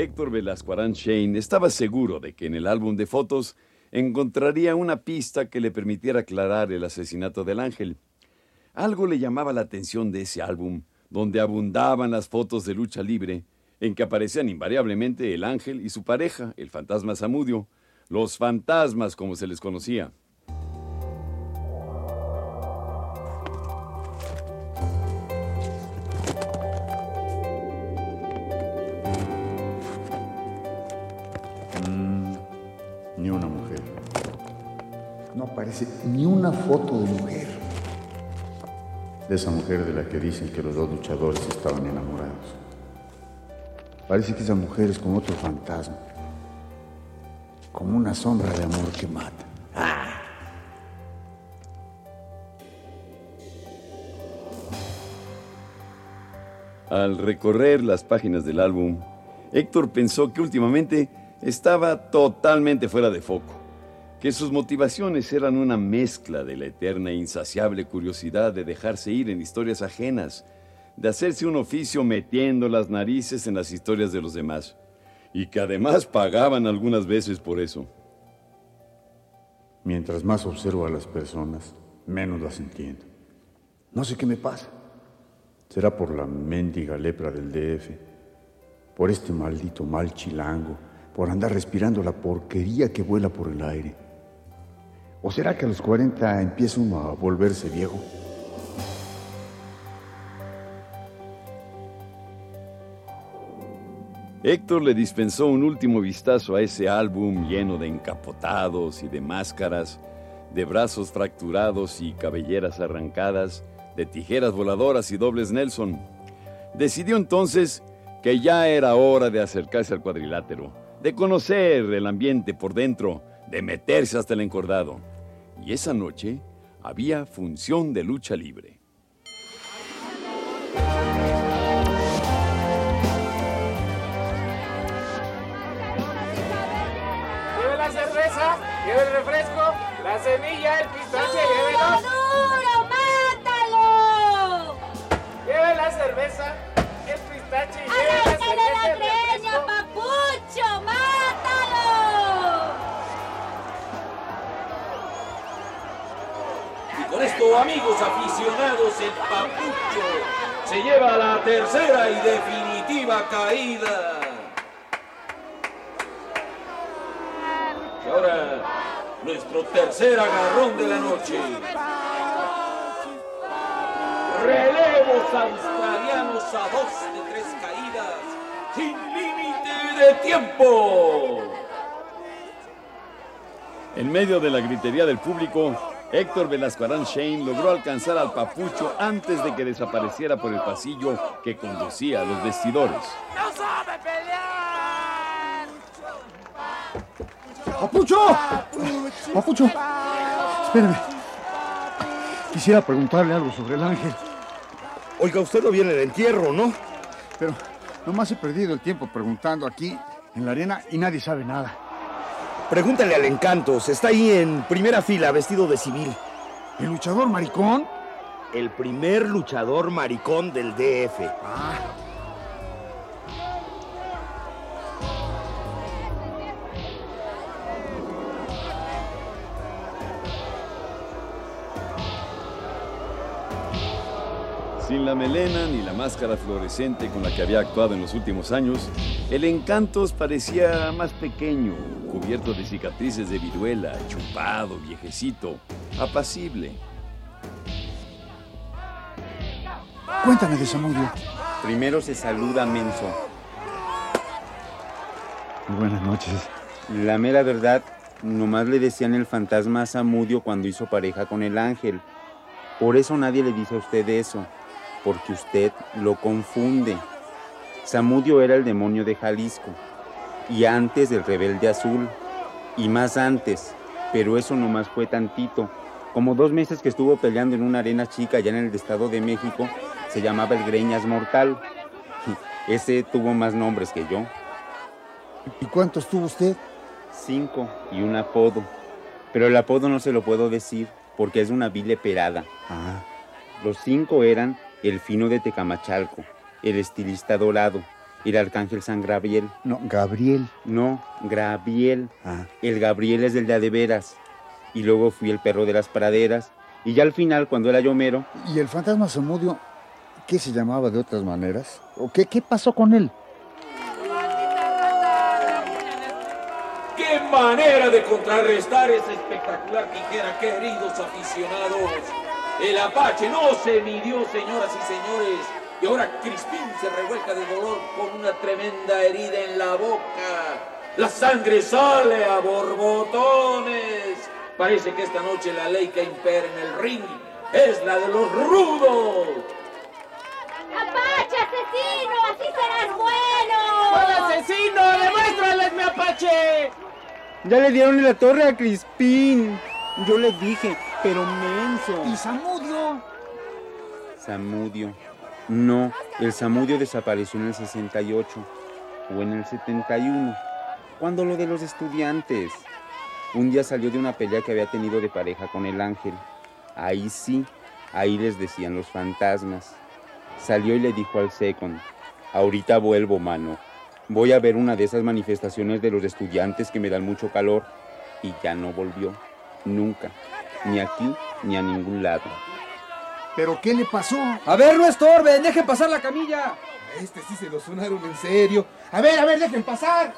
Héctor Velasco Shane estaba seguro de que en el álbum de fotos encontraría una pista que le permitiera aclarar el asesinato del ángel. Algo le llamaba la atención de ese álbum, donde abundaban las fotos de lucha libre, en que aparecían invariablemente el ángel y su pareja, el fantasma Samudio, los fantasmas como se les conocía. Aparece ni una foto de mujer. De esa mujer de la que dicen que los dos luchadores estaban enamorados. Parece que esa mujer es como otro fantasma. Como una sombra de amor que mata. Al recorrer las páginas del álbum, Héctor pensó que últimamente estaba totalmente fuera de foco, que sus motivaciones eran una mezcla de la eterna e insaciable curiosidad de dejarse ir en historias ajenas, de hacerse un oficio metiendo las narices en las historias de los demás, y que además pagaban algunas veces por eso. Mientras más observo a las personas, menos las entiendo. No sé qué me pasa. Será por la mendiga lepra del DF, por este maldito mal chilango, por andar respirando la porquería que vuela por el aire. ¿O será que a los 40 empieza uno a volverse viejo? Héctor le dispensó un último vistazo a ese álbum lleno de encapotados y de máscaras, de brazos fracturados y cabelleras arrancadas, de tijeras voladoras y dobles Nelson. Decidió entonces que ya era hora de acercarse al cuadrilátero, de conocer el ambiente por dentro, de meterse hasta el encordado. Y esa noche había función de lucha libre. Lleve la cerveza, lleve el refresco, la semilla, el pistache, llévelos. duro! ¡Mátalo! Lleve la cerveza, el pistache, lleve la ¡Arráncale cerveza, amigos aficionados, el Papucho se lleva la tercera y definitiva caída. Y ahora, nuestro tercer agarrón de la noche. Relevos australianos a dos de tres caídas, sin límite de tiempo. En medio de la gritería del público, Héctor Velasco Arán Shane logró alcanzar al papucho antes de que desapareciera por el pasillo que conducía a los vestidores. ¡No sabe pelear! ¡Papucho! ¡Papucho! Espérame. Quisiera preguntarle algo sobre el ángel, Oiga, usted no viene al entierro, ¿no? pero nomás he perdido el tiempo preguntando aquí en la arena y nadie sabe nada. Pregúntale al Encantos. Está ahí en primera fila, vestido de civil. ¿El luchador maricón? El primer luchador maricón del DF. Sin la melena ni la máscara fluorescente con la que había actuado en los últimos años, el Encantos parecía más pequeño, cubierto de cicatrices de viruela, chupado, viejecito, apacible. Cuéntame de Samudio. Primero se saluda menso. Buenas noches. La mera verdad, nomás le decían el fantasma a Samudio cuando hizo pareja con el ángel. Por eso nadie le dice a usted eso. Porque usted lo confunde. Samudio era el demonio de Jalisco, y antes del rebelde azul, y más antes, pero eso nomás fue tantito. Como dos meses que estuvo peleando en una arena chica allá en el Estado de México, se llamaba el Greñas Mortal. Ese tuvo más nombres que yo. ¿Y cuántos tuvo usted? Cinco y un apodo. Pero el apodo no se lo puedo decir porque es una vile perada. Ah, Los cinco eran el fino de Tecamachalco, el estilista dorado, el arcángel San Gabriel. no, Gabriel. No, Graviel. Ah, El Gabriel es del de a de veras. Y luego fui el perro de las praderas. Y ya al final, cuando era yo mero, ¿y el fantasma Samudio, qué se llamaba de otras maneras? ¿O qué, qué pasó con él? ¡Qué manera de contrarrestar esa espectacular tijera, queridos aficionados! El Apache no se midió, señoras y señores. Y ahora Crispín se revuelca de dolor con una tremenda herida en la boca. La sangre sale a borbotones. Parece que esta noche la ley que impera en el ring es la de los rudos. ¡Apache, asesino! ¡Así serás bueno! ¡Hola, asesino! ¡Demuéstrales, mi Apache! ya le dieron la torre a Crispín. Yo le dije, pero menso. ¿Y Samudio? Samudio. No, el Samudio desapareció en el 68 o en el 71, cuando lo de los estudiantes. Un día salió de una pelea que había tenido de pareja con el ángel. Ahí sí, ahí les decían los fantasmas. Salió y le dijo al second, ahorita vuelvo, mano. Voy a ver una de esas manifestaciones de los estudiantes que me dan mucho calor. Y ya no volvió, nunca, ni aquí ni a ningún lado. ¿Pero qué le pasó? A ver, no estorben, dejen pasar la camilla. Este sí se lo sonaron en serio. A ver, a ver, dejen pasar.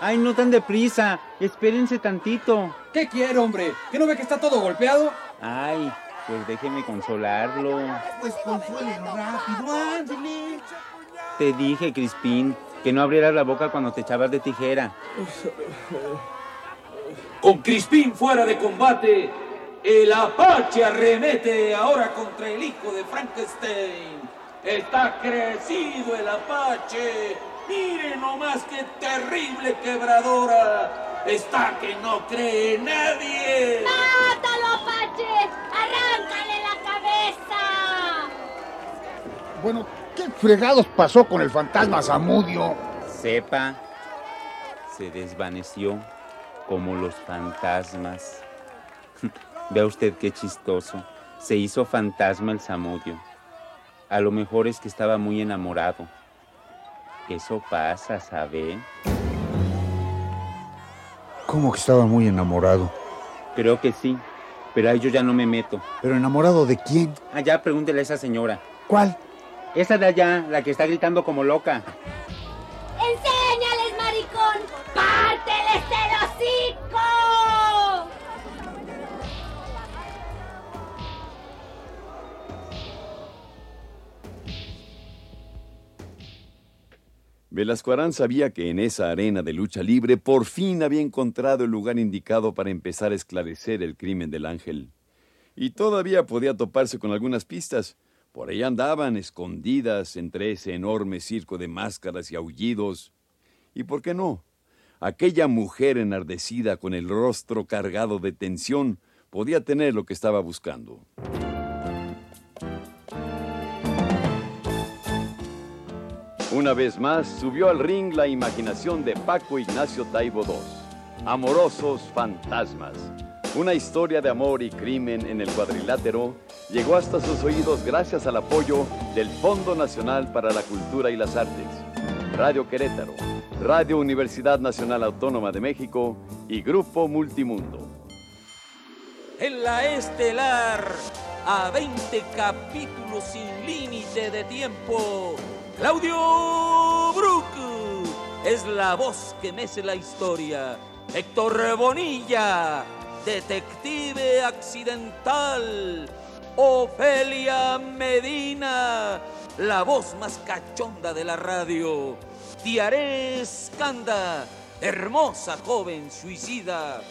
Ay, no tan deprisa, espérense tantito. ¿Qué quiere, hombre? ¿Que no ve que está todo golpeado? Ay, pues déjeme consolarlo. Pues consuelen rápido, ándale. Te dije, Crispín, que no abrieras la boca cuando te echabas de tijera. Con Crispín fuera de combate, el Apache arremete ahora contra el hijo de Frankenstein. Está crecido el Apache. Miren nomás qué terrible quebradora. Está que no cree nadie. ¡Mátalo, Apache! ¡Arráncale la cabeza! Bueno, ¿qué fregados pasó con el fantasma Samudio? Sepa, se desvaneció como los fantasmas. Vea usted qué chistoso. Se hizo fantasma el Samudio. A lo mejor es que estaba muy enamorado. Eso pasa, ¿sabe? ¿Cómo que estaba muy enamorado? Creo que sí, pero ahí yo ya no me meto. ¿Pero enamorado de quién? Allá pregúntele a esa señora. ¿Cuál? Esa de allá, la que está gritando como loca. Velasco Arán sabía que en esa arena de lucha libre por fin había encontrado el lugar indicado para empezar a esclarecer el crimen del ángel. Y todavía podía toparse con algunas pistas. Por ahí andaban escondidas entre ese enorme circo de máscaras y aullidos. ¿Y por qué no? Aquella mujer enardecida con el rostro cargado de tensión podía tener lo que estaba buscando. Una vez más subió al ring la imaginación de Paco Ignacio Taibo II. Amorosos fantasmas. Una historia de amor y crimen en el cuadrilátero llegó hasta sus oídos gracias al apoyo del Fondo Nacional para la Cultura y las Artes, Radio Querétaro, Radio Universidad Nacional Autónoma de México y Grupo Multimundo. En la estelar, a 20 capítulos sin límite de tiempo, Claudio Brook es la voz que mece la historia. Héctor Bonilla, detective accidental. Ofelia Medina, la voz más cachonda de la radio. Tiaré Escanda, hermosa joven suicida.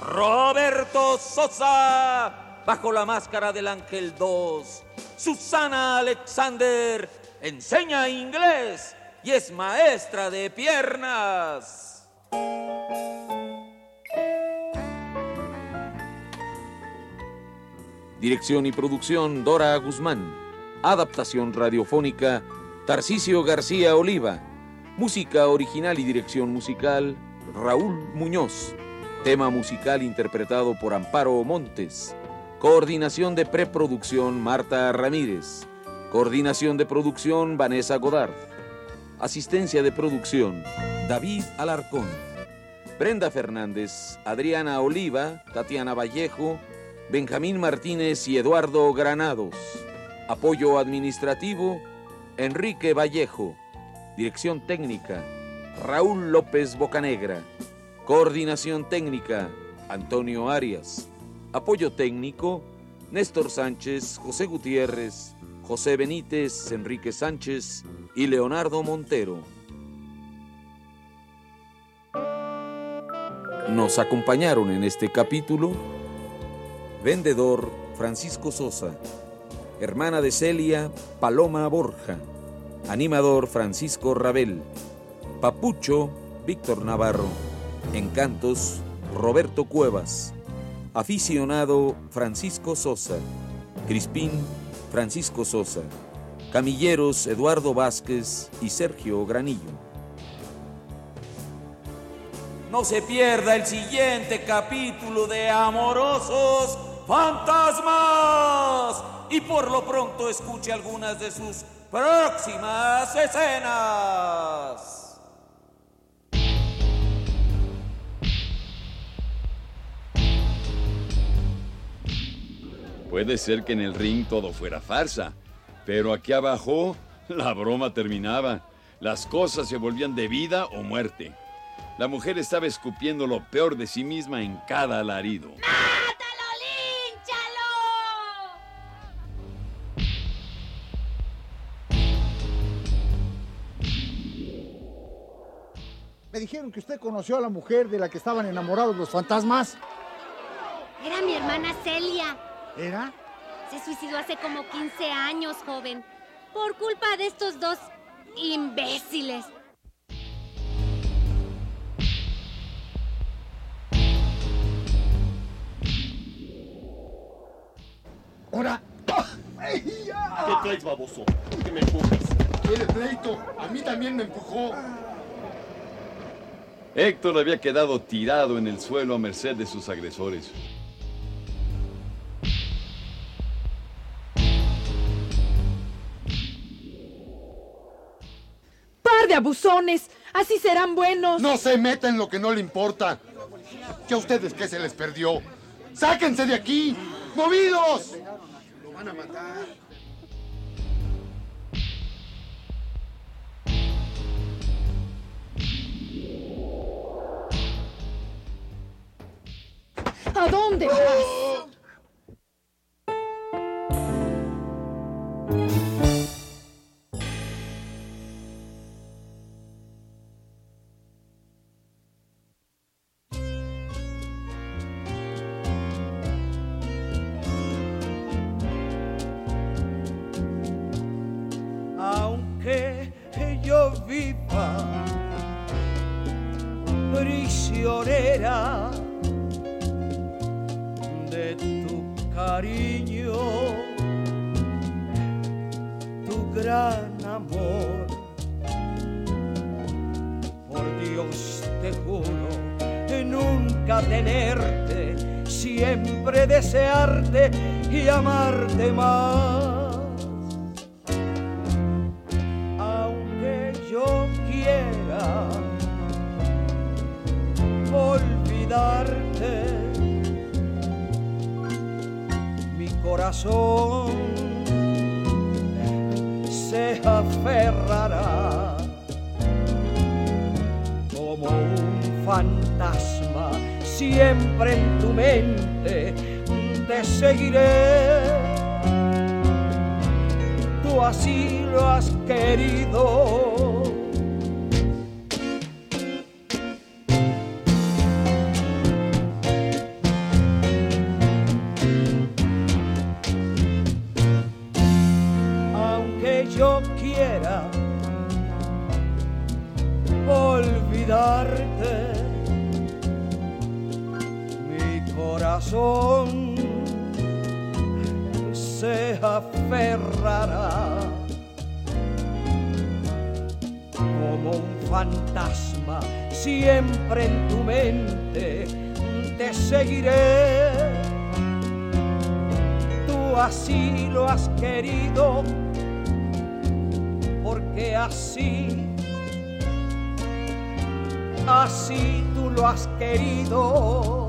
Roberto Sosa, bajo la máscara del Ángel 2. Susana Alexander enseña inglés y es maestra de piernas. Dirección y producción Dora Guzmán. Adaptación radiofónica Tarcisio García Oliva. Música original y dirección musical Raúl Muñoz. Tema musical interpretado por Amparo Montes. Coordinación de preproducción Marta Ramírez. Coordinación de producción Vanessa Godard. Asistencia de producción David Alarcón. Brenda Fernández, Adriana Oliva, Tatiana Vallejo, Benjamín Martínez y Eduardo Granados. Apoyo administrativo Enrique Vallejo. Dirección técnica Raúl López Bocanegra. Coordinación técnica Antonio Arias. Apoyo técnico Néstor Sánchez, José Gutiérrez, José Benítez, Enrique Sánchez y Leonardo Montero. Nos acompañaron en este capítulo Vendedor Francisco Sosa, hermana de Celia Paloma Borja, animador Francisco Rabel, Papucho Víctor Navarro, Encantos Roberto Cuevas, aficionado Francisco Sosa, Crispín Francisco Sosa, Camilleros Eduardo Vázquez y Sergio Granillo. No se pierda el siguiente capítulo de Amorosos Fantasmas y por lo pronto escuche algunas de sus próximas escenas. Puede ser que en el ring todo fuera farsa, pero aquí abajo la broma terminaba. Las cosas se volvían de vida o muerte. La mujer estaba escupiendo lo peor de sí misma en cada alarido. ¡Mátalo, línchalo! Me dijeron que usted conoció a la mujer de la que estaban enamorados los fantasmas. Era mi hermana Celia. ¿Era? Se suicidó hace como 15 años, joven. Por culpa de estos dos imbéciles. Ahora. ¿Qué traes, baboso? ¿Por qué me empujas? ¿Quiere pleito? A mí también me empujó. Héctor había quedado tirado en el suelo a merced de sus agresores. De abusones! ¡Así serán buenos! No se meta en lo que no le importa. ¿Que a ustedes qué se les perdió? ¡Sáquense de aquí! ¡Movidos! Lo van a matar. ¿A dónde vas? De tu cariño, tu gran amor. Por Dios te juro nunca tenerte, siempre desearte y amarte más. Mi corazón se aferrará como un fantasma siempre en tu mente. Te seguiré. Tú así lo has querido. Seguiré. Tú así lo has querido porque así así tú lo has querido